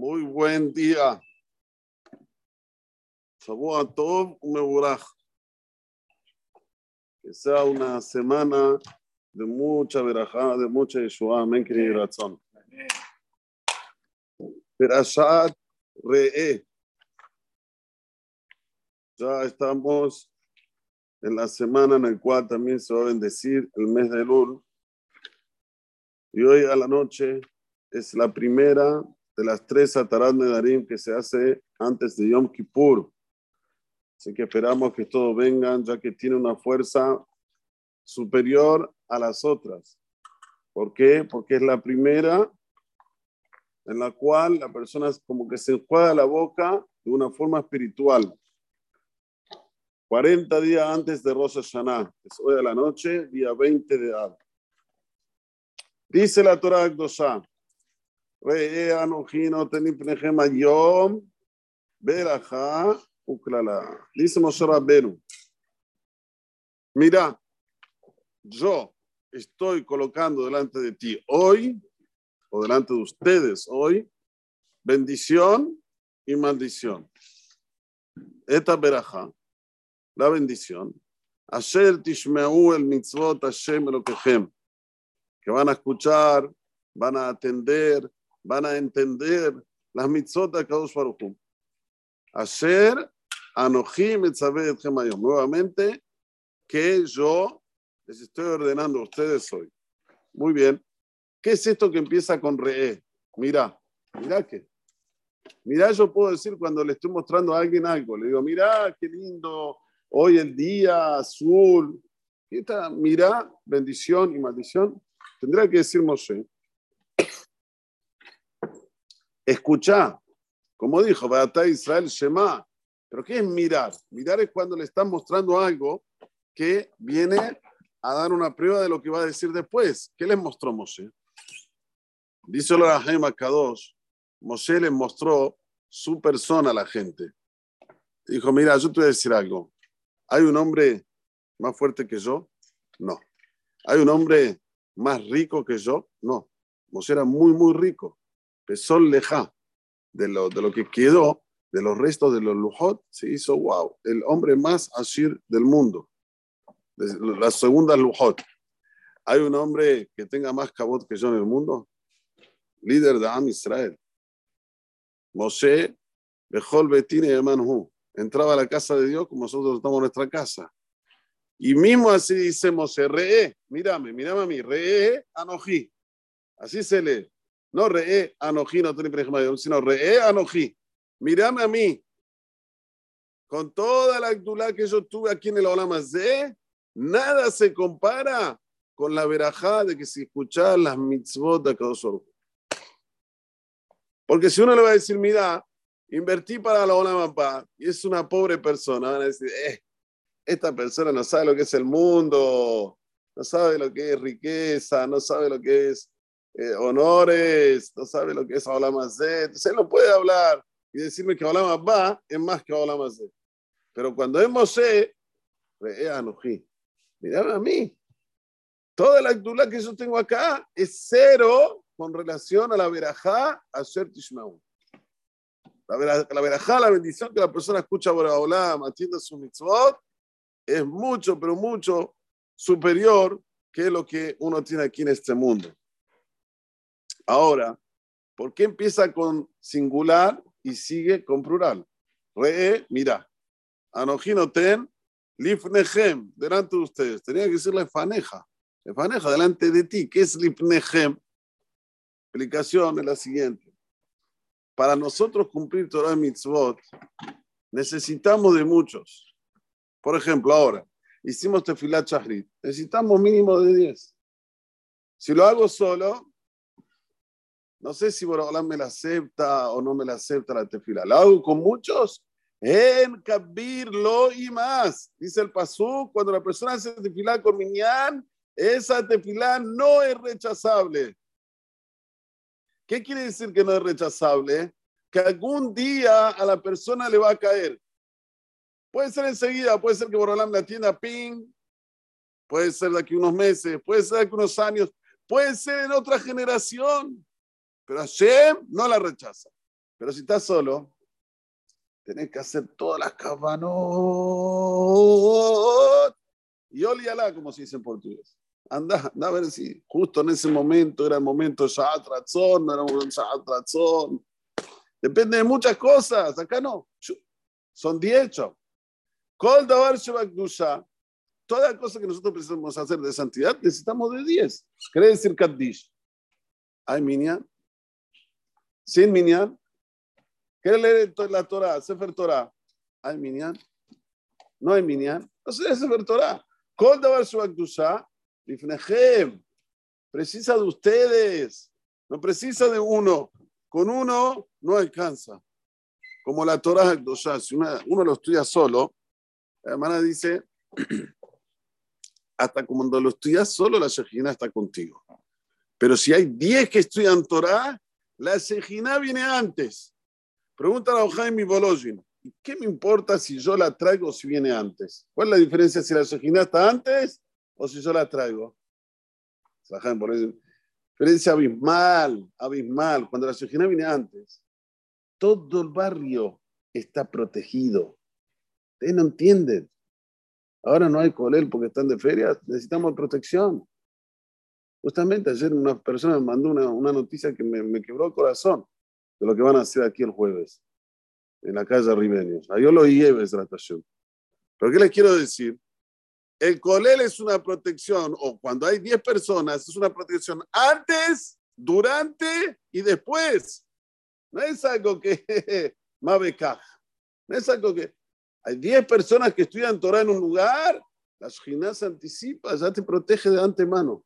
Muy buen día. Shabbat Tov Meburaj. Que sea una semana de mucha verajá, de mucha Yeshua. Amén, querido razón. Perashat Re'e. Ya estamos en la semana en la cual también se va a bendecir el mes de Lul. Y hoy a la noche es la primera de las tres Atarat Nedarim que se hace antes de Yom Kippur. Así que esperamos que todos vengan, ya que tiene una fuerza superior a las otras. ¿Por qué? Porque es la primera en la cual la persona es como que se enjuaga la boca de una forma espiritual. 40 días antes de Rosh Hashanah, es hoy a la noche, día 20 de Ad. Dice la Torah Akdosha, Mira, yo estoy colocando delante de ti hoy, o delante de ustedes hoy, bendición y maldición. Esta beraja, la bendición, Asher tishmeu el mitzvot Hashem que van a escuchar, van a atender, van a entender las mitzvot de Kadosh etzaveh etchem hayom. Nuevamente, que yo les estoy ordenando a ustedes hoy. Muy bien. ¿Qué es esto que empieza con re? Mira, mira que. Mira, yo puedo decir cuando le estoy mostrando a alguien algo, le digo, mira, qué lindo, hoy el día azul. Esta, mira, bendición y maldición. Tendrá que decir Moshe. Escucha, como dijo, Beata Israel Shema. Pero ¿qué es mirar? Mirar es cuando le están mostrando algo que viene a dar una prueba de lo que va a decir después. ¿Qué les mostró Moshe? Dice la Jaime Kadosh, Moshe les mostró su persona a la gente. Dijo, mira, yo te voy a decir algo. ¿Hay un hombre más fuerte que yo? No. ¿Hay un hombre más rico que yo? No. Moshe era muy, muy rico. Pesol leja. De lo, de lo que quedó, de los restos de los lujot, se hizo, wow, el hombre más asir del mundo. La segunda lujot. ¿Hay un hombre que tenga más cabot que yo en el mundo? Líder de Am Israel. Moshe, Bejol Betine Emanhu. Entraba a la casa de Dios como nosotros estamos nuestra casa. Y mismo así dice Moshe, Re'e, mírame, mírame a mí, Re'e Anoji. Así se lee. No Re'e Anoji, no sino Re'e Anoji. Mírame a mí. Con toda la actualidad que yo tuve aquí en el Olamazé, nada se compara con la verajá de que si escuchar las mitzvot de Kadosh Porque si uno le va a decir, mira, invertí para la Olamapá y es una pobre persona, van a decir, eh, esta persona no sabe lo que es el mundo, no sabe lo que es riqueza, no sabe lo que es eh, honores, no sabe lo que es Olamazé. Entonces él no puede hablar y decirme que Olamapá es más que Olamazé. Pero cuando es Moshe, Anoji, mira a mí. Toda la actividad que yo tengo acá es cero con relación a la verajá a Sher Tishmaú. La, la verajá, la bendición que la persona escucha por Olam, atiende su mitzvot, es mucho, pero mucho superior que lo que uno tiene aquí en este mundo. Ahora, ¿por qué empieza con singular y sigue con plural? Re, mira, Anojinoten, Lifnechem, delante de ustedes. Tenía que decir la faneja. faneja, delante de ti. ¿Qué es Lifnechem? Explicación es la siguiente. Para nosotros cumplir Torah Mitzvot, necesitamos de muchos. Por ejemplo, ahora, hicimos Tefilat Shahrit. Necesitamos mínimo de 10. Si lo hago solo, no sé si Borobalán me la acepta o no me la acepta la tefila. ¿Lo hago con muchos? En Kabir y más. Dice el Pasú, cuando la persona hace tefilá con Minyan, esa tefilá no es rechazable. ¿Qué quiere decir que no es rechazable? Que algún día a la persona le va a caer. Puede ser enseguida, puede ser que Borolam la tienda ping, puede ser de aquí unos meses, puede ser de aquí unos años, puede ser en otra generación, pero Hashem no la rechaza. Pero si estás solo, tenés que hacer todas las cabanos y oliala, como se dice en portugués. Anda, anda a ver si justo en ese momento era el momento de Shabbat Ratzon, no era un Shabbat Ratzon. Depende de muchas cosas. Acá no. Son 10 Kol Davar Toda cosa que nosotros precisamos hacer de santidad, necesitamos de 10. Quiere decir Kaddish. ¿Hay minyan? ¿Sin minyan? ¿Quiere leer la Torah, Sefer Torah? ¿Hay minyan? No hay minyan. No sé Sefer Torah. Kol Davar Shabbat Precisa de ustedes. No precisa de uno. Con uno no alcanza. Como la Torah si uno lo estudia solo, la hermana dice, hasta cuando lo estudias solo, la Shejina está contigo. Pero si hay 10 que estudian Torah, la Shejina viene antes. Pregunta a Jaime Bolojin, ¿qué me importa si yo la traigo o si viene antes? ¿Cuál es la diferencia si la Shejina está antes o si yo la traigo? Diferencia abismal, abismal. Cuando la Shejina viene antes, todo el barrio está protegido. Ustedes no entienden. Ahora no hay colel porque están de feria, necesitamos protección. Justamente ayer una persona me mandó una, noticia que me, quebró el corazón de lo que van a hacer aquí el jueves, en la calle Ribeños. Yo lo lleve esa estación. ¿Pero qué les quiero decir? El colel es una protección, o cuando hay 10 personas, es una protección antes, durante y después. No es algo que más No es algo que hay 10 personas que estudian Torah en un lugar, la Shina se anticipa, ya te protege de antemano.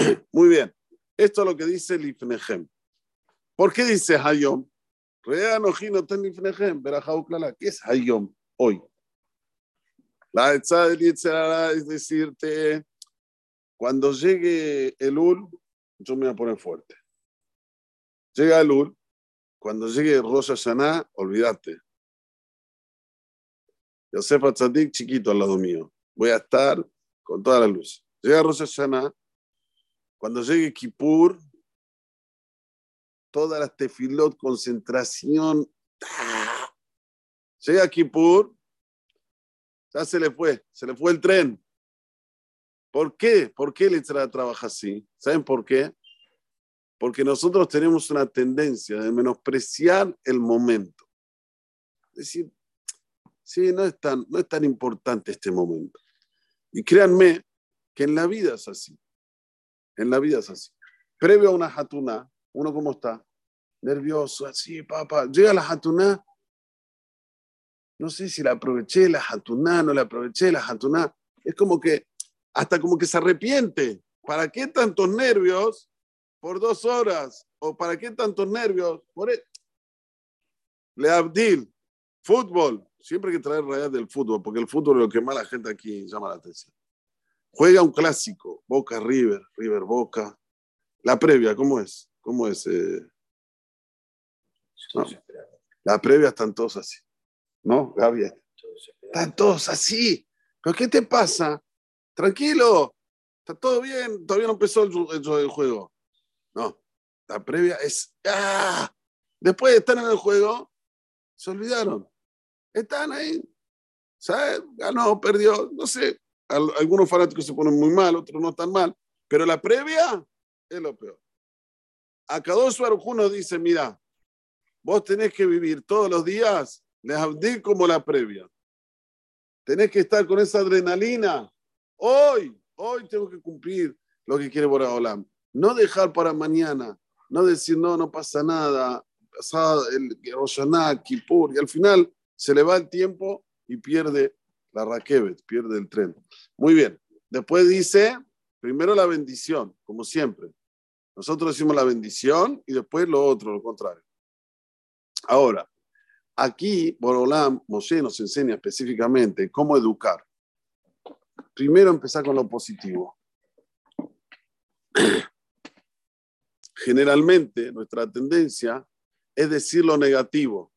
Muy bien, esto es lo que dice el Ifnehem. ¿Por qué dice Hayom? ¿Qué es Hayom hoy? La etza del es decirte, cuando llegue el Ul, yo me voy a poner fuerte. Llega el Ul, cuando llegue Rosa Hashanah, olvídate. Yosef Tzadik chiquito al lado mío. Voy a estar con toda la luz. Llega Rosh Hashanah. Cuando llegue Kippur, toda la tefilot, concentración. Llega Kippur, ya se le fue, se le fue el tren. ¿Por qué? ¿Por qué el trabaja así? ¿Saben por qué? Porque nosotros tenemos una tendencia de menospreciar el momento. Es decir, Sí, no es, tan, no es tan importante este momento. Y créanme que en la vida es así. En la vida es así. Previo a una jatuna, uno cómo está? Nervioso, así, papá. Llega la jatuna. No sé si la aproveché, la jatuna, no la aproveché, la jatuna. Es como que, hasta como que se arrepiente. ¿Para qué tantos nervios por dos horas? ¿O para qué tantos nervios por... E-? Le Abdil, fútbol, Siempre hay que traer rayas del fútbol, porque el fútbol es lo que más la gente aquí llama la atención. Juega un clásico, Boca River, River Boca. La previa, ¿cómo es? ¿Cómo es? Eh? La previa están todos así. ¿No, Gaby? Están todos así. ¿Pero qué te pasa? Tranquilo. Está todo bien. Todavía no empezó el, el juego. No. La previa es. ¡Ah! Después de estar en el juego, se olvidaron. Están ahí. ¿Sabes? Ganó, perdió. No sé. Algunos fanáticos se ponen muy mal, otros no tan mal. Pero la previa es lo peor. Akadosh Baruj dice, mira, vos tenés que vivir todos los días, les abdí como la previa. Tenés que estar con esa adrenalina. Hoy, hoy tengo que cumplir lo que quiere Boraholam. No dejar para mañana. No decir, no, no pasa nada. Pasado el Roshaná, Kippur. Y al final se le va el tiempo y pierde la raquebet, pierde el tren. Muy bien. Después dice, primero la bendición, como siempre. Nosotros decimos la bendición y después lo otro, lo contrario. Ahora, aquí Borolam Moshe nos enseña específicamente cómo educar. Primero empezar con lo positivo. Generalmente nuestra tendencia es decir lo negativo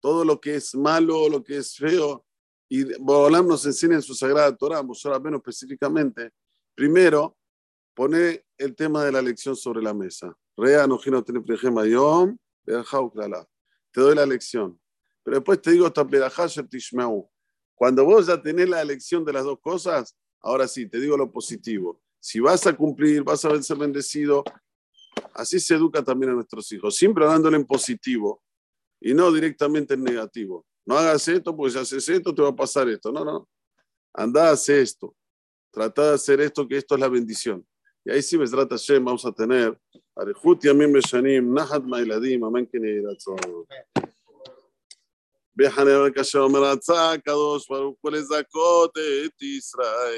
todo lo que es malo, lo que es feo. Y Bolam nos enseña en su Sagrada Torah, menos específicamente, primero, pone el tema de la lección sobre la mesa. Rea yom, Te doy la lección. Pero después te digo Cuando vos ya tenés la elección de las dos cosas, ahora sí, te digo lo positivo. Si vas a cumplir, vas a ser bendecido, así se educa también a nuestros hijos, siempre dándole en positivo y no directamente en negativo. No hagas esto porque si haces esto te va a pasar esto. No, no. Anda, hace esto. Trata de hacer esto, que esto es la bendición. Y ahí sí, trata Hashem, vamos a tener אריכות ימים ושנים, נחת מהילדים, אמן כן יהי רצון. בחניה וקשה אומר רצה הקדוש ברוך הוא לזכות את ישראל.